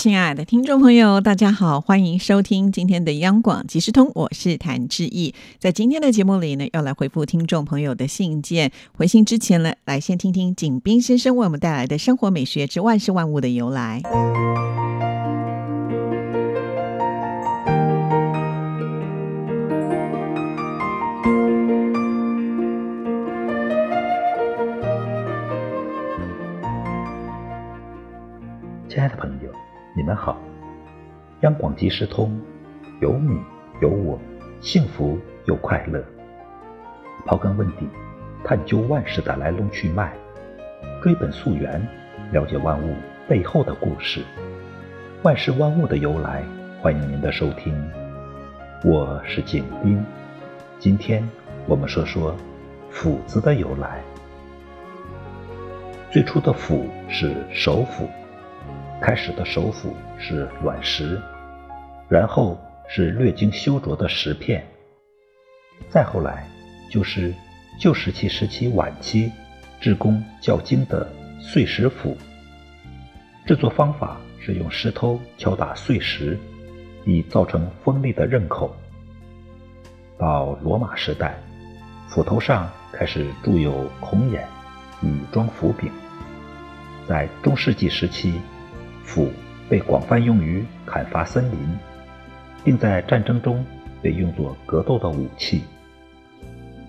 亲爱的听众朋友，大家好，欢迎收听今天的央广即时通，我是谭志毅。在今天的节目里呢，要来回复听众朋友的信件。回信之前呢，来先听听景斌先生为我们带来的生活美学之万事万物的由来。你好。央广即时通，有你有我，幸福又快乐。刨根问底，探究万事的来龙去脉，追本溯源，了解万物背后的故事。万事万物的由来，欢迎您的收听。我是景斌，今天我们说说“斧”子的由来。最初的“斧”是手斧。开始的首府是卵石，然后是略经修琢的石片，再后来就是旧石器时期晚期制工较精的碎石斧。制作方法是用石头敲打碎石，以造成锋利的刃口。到罗马时代，斧头上开始铸有孔眼，以装斧柄。在中世纪时期。斧被广泛用于砍伐森林，并在战争中被用作格斗的武器。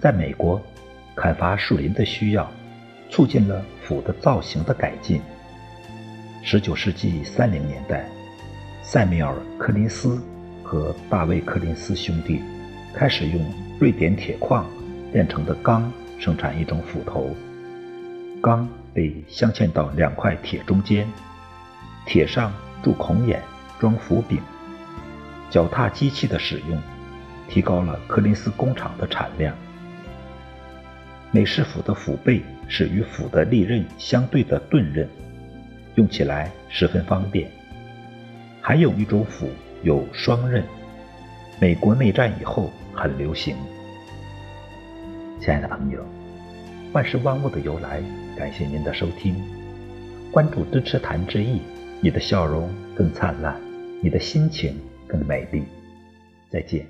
在美国，砍伐树林的需要促进了斧的造型的改进。19世纪30年代，塞缪尔·柯林斯和大卫·柯林斯兄弟开始用瑞典铁矿炼成的钢生产一种斧头。钢被镶嵌到两块铁中间。铁上铸孔眼，装斧柄。脚踏机器的使用，提高了柯林斯工厂的产量。美式斧的斧背是与斧的利刃相对的钝刃，用起来十分方便。还有一种斧有双刃，美国内战以后很流行。亲爱的朋友，万事万物的由来，感谢您的收听，关注支持谭志毅。你的笑容更灿烂，你的心情更美丽。再见。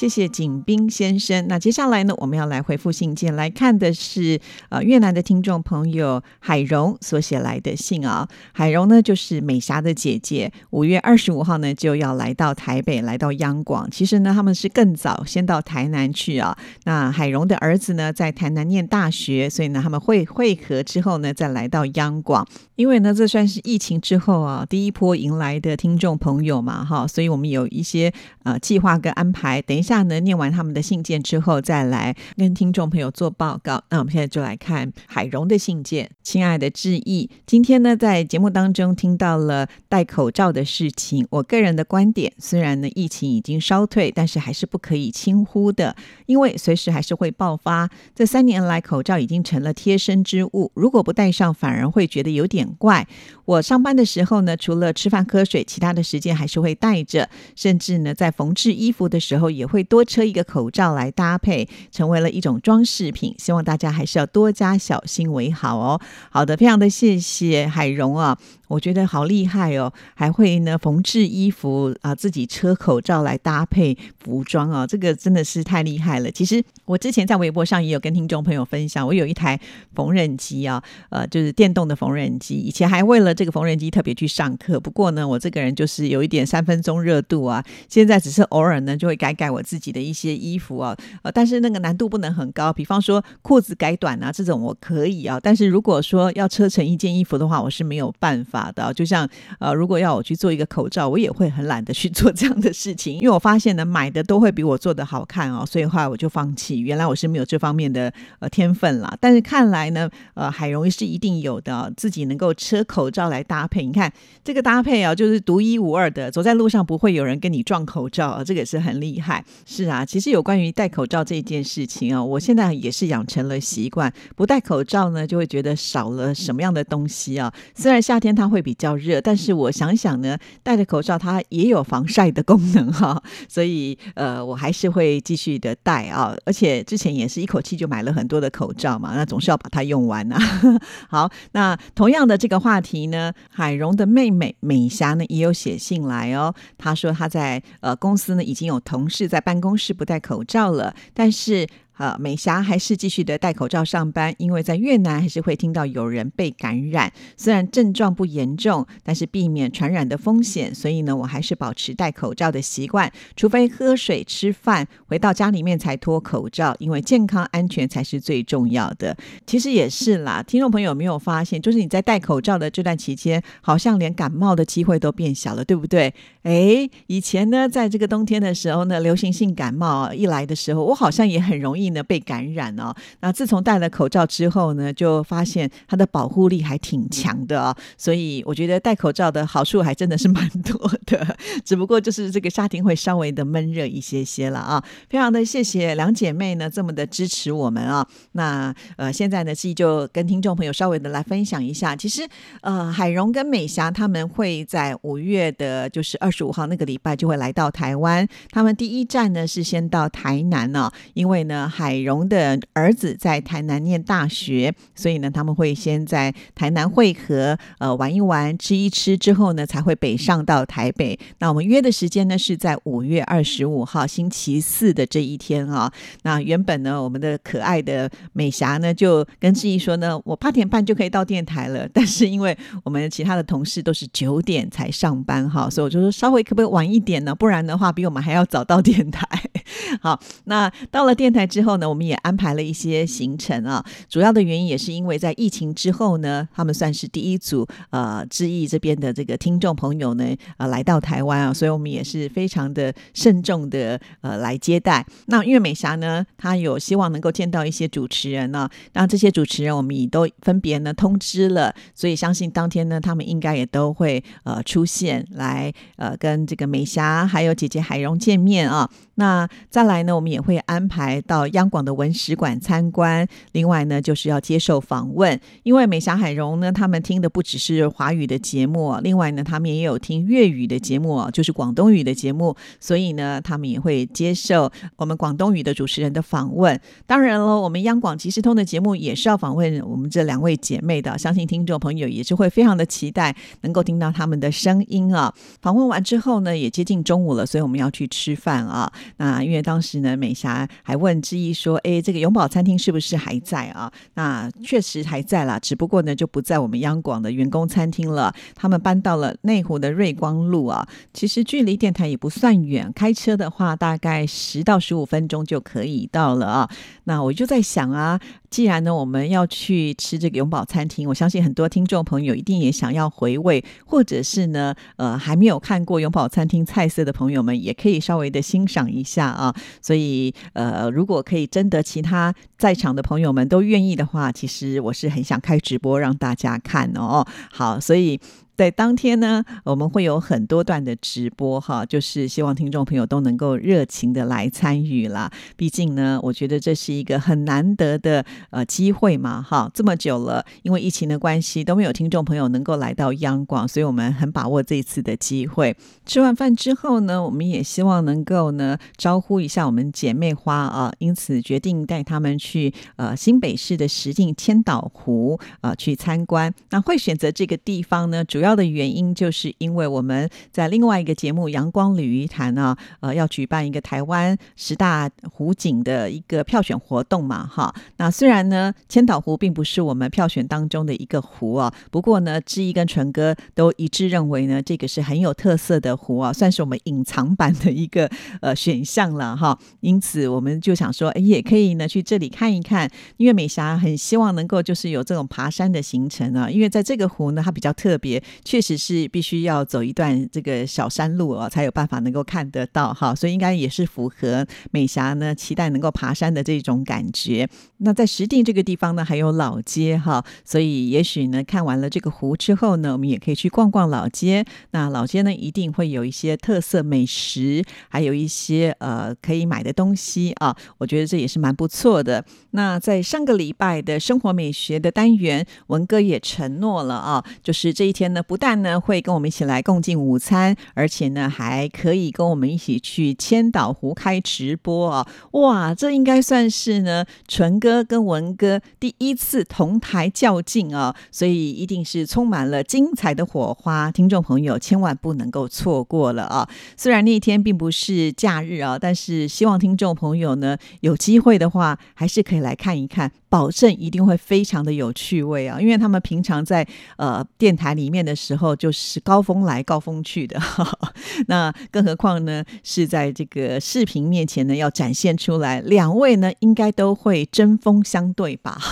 谢谢景斌先生。那接下来呢，我们要来回复信件，来看的是呃越南的听众朋友海荣所写来的信啊。海荣呢就是美霞的姐姐，五月二十五号呢就要来到台北，来到央广。其实呢他们是更早先到台南去啊。那海荣的儿子呢在台南念大学，所以呢他们会会合之后呢再来到央广。因为呢这算是疫情之后啊第一波迎来的听众朋友嘛哈，所以我们有一些呃计划跟安排。等一下。下呢，念完他们的信件之后，再来跟听众朋友做报告。那我们现在就来看海荣的信件。亲爱的志毅，今天呢，在节目当中听到了戴口罩的事情。我个人的观点，虽然呢疫情已经稍退，但是还是不可以轻忽的，因为随时还是会爆发。这三年来，口罩已经成了贴身之物，如果不戴上，反而会觉得有点怪。我上班的时候呢，除了吃饭喝水，其他的时间还是会戴着，甚至呢，在缝制衣服的时候也会。多车一个口罩来搭配，成为了一种装饰品。希望大家还是要多加小心为好哦。好的，非常的谢谢海荣啊。我觉得好厉害哦，还会呢缝制衣服啊，自己车口罩来搭配服装啊，这个真的是太厉害了。其实我之前在微博上也有跟听众朋友分享，我有一台缝纫机啊，呃，就是电动的缝纫机。以前还为了这个缝纫机特别去上课，不过呢，我这个人就是有一点三分钟热度啊。现在只是偶尔呢就会改改我自己的一些衣服啊，呃，但是那个难度不能很高。比方说裤子改短啊这种我可以啊，但是如果说要车成一件衣服的话，我是没有办法。法的。就像呃，如果要我去做一个口罩，我也会很懒得去做这样的事情，因为我发现呢，买的都会比我做的好看哦，所以后来我就放弃。原来我是没有这方面的呃天分啦，但是看来呢，呃，海荣是一定有的，自己能够车口罩来搭配。你看这个搭配啊，就是独一无二的，走在路上不会有人跟你撞口罩啊，这个也是很厉害。是啊，其实有关于戴口罩这件事情啊，我现在也是养成了习惯，不戴口罩呢，就会觉得少了什么样的东西啊。虽然夏天它会比较热，但是我想想呢，戴着口罩它也有防晒的功能哈，所以呃，我还是会继续的戴啊。而且之前也是一口气就买了很多的口罩嘛，那总是要把它用完啊。好，那同样的这个话题呢，海荣的妹妹美霞呢也有写信来哦，她说她在呃公司呢已经有同事在办公室不戴口罩了，但是。呃，美霞还是继续的戴口罩上班，因为在越南还是会听到有人被感染，虽然症状不严重，但是避免传染的风险，所以呢，我还是保持戴口罩的习惯，除非喝水、吃饭，回到家里面才脱口罩，因为健康安全才是最重要的。其实也是啦，听众朋友有没有发现，就是你在戴口罩的这段期间，好像连感冒的机会都变小了，对不对？哎，以前呢，在这个冬天的时候呢，流行性感冒一来的时候，我好像也很容易。呢被感染哦，那自从戴了口罩之后呢，就发现它的保护力还挺强的哦，所以我觉得戴口罩的好处还真的是蛮多的，只不过就是这个夏天会稍微的闷热一些些了啊。非常的谢谢两姐妹呢这么的支持我们啊，那呃现在呢自己就跟听众朋友稍微的来分享一下，其实呃海荣跟美霞他们会在五月的就是二十五号那个礼拜就会来到台湾，他们第一站呢是先到台南呢，因为呢。海荣的儿子在台南念大学，所以呢，他们会先在台南汇合，呃，玩一玩，吃一吃之后呢，才会北上到台北。那我们约的时间呢，是在五月二十五号星期四的这一天啊。那原本呢，我们的可爱的美霞呢，就跟志毅说呢，我八点半就可以到电台了。但是因为我们其他的同事都是九点才上班哈，所以我就说稍微可不可以晚一点呢？不然的话，比我们还要早到电台。好，那到了电台之后后呢，我们也安排了一些行程啊。主要的原因也是因为在疫情之后呢，他们算是第一组呃，志毅这边的这个听众朋友呢，呃，来到台湾啊，所以我们也是非常的慎重的呃来接待。那因为美霞呢，她有希望能够见到一些主持人呢，那这些主持人我们也都分别呢通知了，所以相信当天呢，他们应该也都会呃出现来呃跟这个美霞还有姐姐海荣见面啊。那再来呢，我们也会安排到央广的文史馆参观。另外呢，就是要接受访问，因为美霞海荣呢，他们听的不只是华语的节目，另外呢，他们也有听粤语的节目，就是广东语的节目，所以呢，他们也会接受我们广东语的主持人的访问。当然了，我们央广即时通的节目也是要访问我们这两位姐妹的，相信听众朋友也是会非常的期待能够听到他们的声音啊。访问完之后呢，也接近中午了，所以我们要去吃饭啊。那因为当时呢，美霞还问志毅说：“哎，这个永宝餐厅是不是还在啊？”那确实还在啦，只不过呢，就不在我们央广的员工餐厅了。他们搬到了内湖的瑞光路啊。其实距离电台也不算远，开车的话大概十到十五分钟就可以到了啊。那我就在想啊。既然呢，我们要去吃这个永宝餐厅，我相信很多听众朋友一定也想要回味，或者是呢，呃，还没有看过永宝餐厅菜色的朋友们，也可以稍微的欣赏一下啊。所以，呃，如果可以征得其他在场的朋友们都愿意的话，其实我是很想开直播让大家看哦。好，所以。在当天呢，我们会有很多段的直播哈，就是希望听众朋友都能够热情的来参与啦。毕竟呢，我觉得这是一个很难得的呃机会嘛哈。这么久了，因为疫情的关系都没有听众朋友能够来到央广，所以我们很把握这一次的机会。吃完饭之后呢，我们也希望能够呢招呼一下我们姐妹花啊，因此决定带他们去呃新北市的石境千岛湖啊去参观。那会选择这个地方呢，主要。的原因就是因为我们在另外一个节目《阳光鲤鱼潭》呢，呃，要举办一个台湾十大湖景的一个票选活动嘛，哈。那虽然呢，千岛湖并不是我们票选当中的一个湖啊，不过呢，志毅跟纯哥都一致认为呢，这个是很有特色的湖啊，算是我们隐藏版的一个呃选项了哈。因此，我们就想说，哎，也可以呢去这里看一看，因为美霞很希望能够就是有这种爬山的行程啊，因为在这个湖呢，它比较特别。确实是必须要走一段这个小山路啊，才有办法能够看得到哈，所以应该也是符合美霞呢期待能够爬山的这种感觉。那在石碇这个地方呢，还有老街哈，所以也许呢，看完了这个湖之后呢，我们也可以去逛逛老街。那老街呢，一定会有一些特色美食，还有一些呃可以买的东西啊，我觉得这也是蛮不错的。那在上个礼拜的生活美学的单元，文哥也承诺了啊，就是这一天呢，不但呢会跟我们一起来共进午餐，而且呢还可以跟我们一起去千岛湖开直播啊！哇，这应该算是呢纯哥跟文哥第一次同台较劲啊，所以一定是充满了精彩的火花，听众朋友千万不能够错过了啊！虽然那一天并不是假日啊，但是希望听众朋友呢有机会的话，还是可以来看一看。保证一定会非常的有趣味啊，因为他们平常在呃电台里面的的时候，就是高峰来高峰去的，那更何况呢是在这个视频面前呢要展现出来，两位呢应该都会针锋相对吧？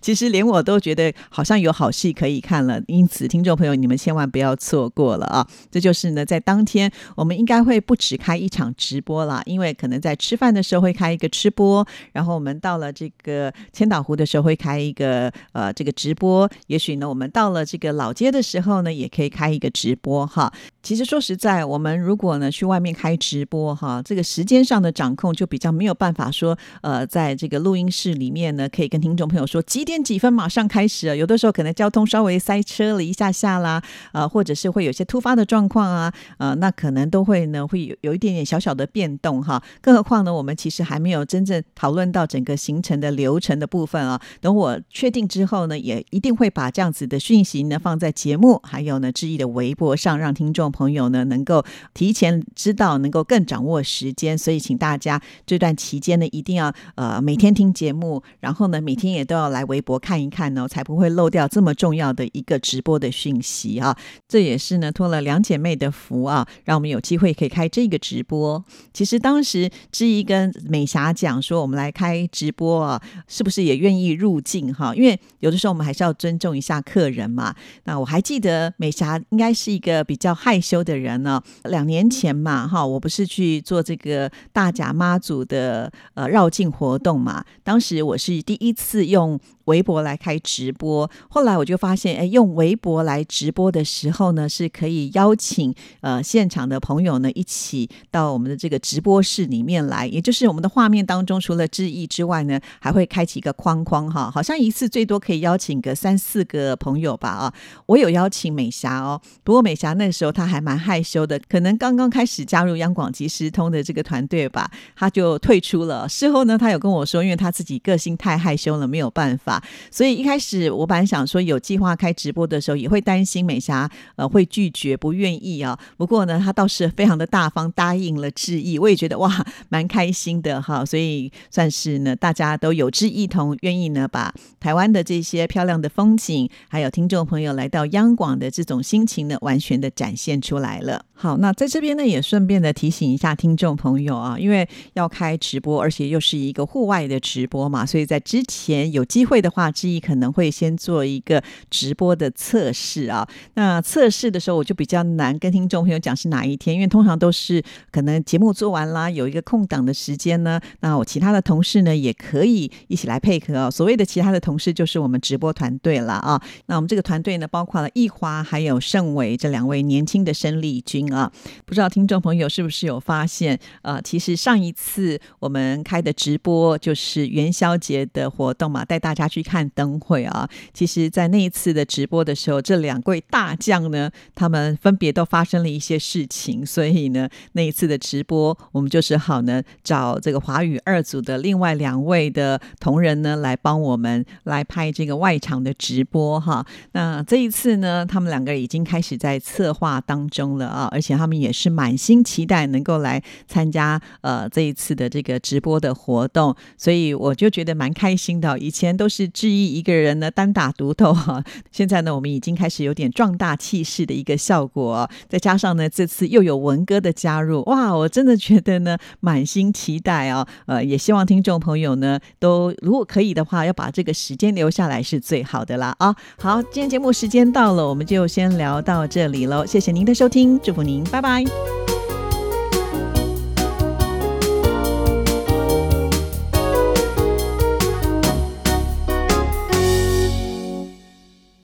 其实连我都觉得好像有好戏可以看了，因此听众朋友你们千万不要错过了啊！这就是呢在当天我们应该会不止开一场直播啦，因为可能在吃饭的时候会开一个吃播，然后我们。到了这个千岛湖的时候会开一个呃这个直播，也许呢我们到了这个老街的时候呢也可以开一个直播哈。其实说实在，我们如果呢去外面开直播哈，这个时间上的掌控就比较没有办法说呃在这个录音室里面呢可以跟听众朋友说几点几分马上开始，啊有的时候可能交通稍微塞车了一下下啦，呃或者是会有些突发的状况啊，呃那可能都会呢会有有一点点小小的变动哈。更何况呢我们其实还没有真正讨论到整。个行程的流程的部分啊，等我确定之后呢，也一定会把这样子的讯息呢放在节目，还有呢志毅的微博上，让听众朋友呢能够提前知道，能够更掌握时间。所以，请大家这段期间呢，一定要呃每天听节目，然后呢每天也都要来微博看一看呢，才不会漏掉这么重要的一个直播的讯息啊。这也是呢托了两姐妹的福啊，让我们有机会可以开这个直播。其实当时志毅跟美霞讲说，我们来开。直播啊，是不是也愿意入境哈？因为有的时候我们还是要尊重一下客人嘛。那我还记得美霞应该是一个比较害修的人呢。两年前嘛，哈，我不是去做这个大甲妈祖的呃绕境活动嘛。当时我是第一次用。微博来开直播，后来我就发现，哎，用微博来直播的时候呢，是可以邀请呃现场的朋友呢一起到我们的这个直播室里面来，也就是我们的画面当中，除了致意之外呢，还会开启一个框框哈，好像一次最多可以邀请个三四个朋友吧啊。我有邀请美霞哦，不过美霞那时候她还还蛮害羞的，可能刚刚开始加入央广即时通的这个团队吧，他就退出了。事后呢，他有跟我说，因为他自己个性太害羞了，没有办法。所以一开始我本来想说有计划开直播的时候，也会担心美霞呃会拒绝不愿意啊。不过呢，他倒是非常的大方，答应了致意。我也觉得哇，蛮开心的哈。所以算是呢，大家都有志一同，愿意呢把台湾的这些漂亮的风景，还有听众朋友来到央广的这种心情呢，完全的展现出来了。好，那在这边呢，也顺便的提醒一下听众朋友啊，因为要开直播，而且又是一个户外的直播嘛，所以在之前有机会的话，之一可能会先做一个直播的测试啊。那测试的时候，我就比较难跟听众朋友讲是哪一天，因为通常都是可能节目做完啦，有一个空档的时间呢，那我其他的同事呢也可以一起来配合啊。所谓的其他的同事，就是我们直播团队了啊。那我们这个团队呢，包括了易华还有盛伟这两位年轻的生力军。啊，不知道听众朋友是不是有发现？呃，其实上一次我们开的直播就是元宵节的活动嘛，带大家去看灯会啊。其实，在那一次的直播的时候，这两位大将呢，他们分别都发生了一些事情，所以呢，那一次的直播，我们就是好呢，找这个华语二组的另外两位的同仁呢，来帮我们来拍这个外场的直播哈。那这一次呢，他们两个已经开始在策划当。当中了啊，而且他们也是满心期待能够来参加呃这一次的这个直播的活动，所以我就觉得蛮开心的。以前都是志毅一个人呢单打独斗哈，现在呢我们已经开始有点壮大气势的一个效果，再加上呢这次又有文哥的加入，哇，我真的觉得呢满心期待哦，呃，也希望听众朋友呢都如果可以的话，要把这个时间留下来是最好的啦啊。好，今天节目时间到了，我们就先聊到这里喽。谢谢您您的收听，祝福您，拜拜。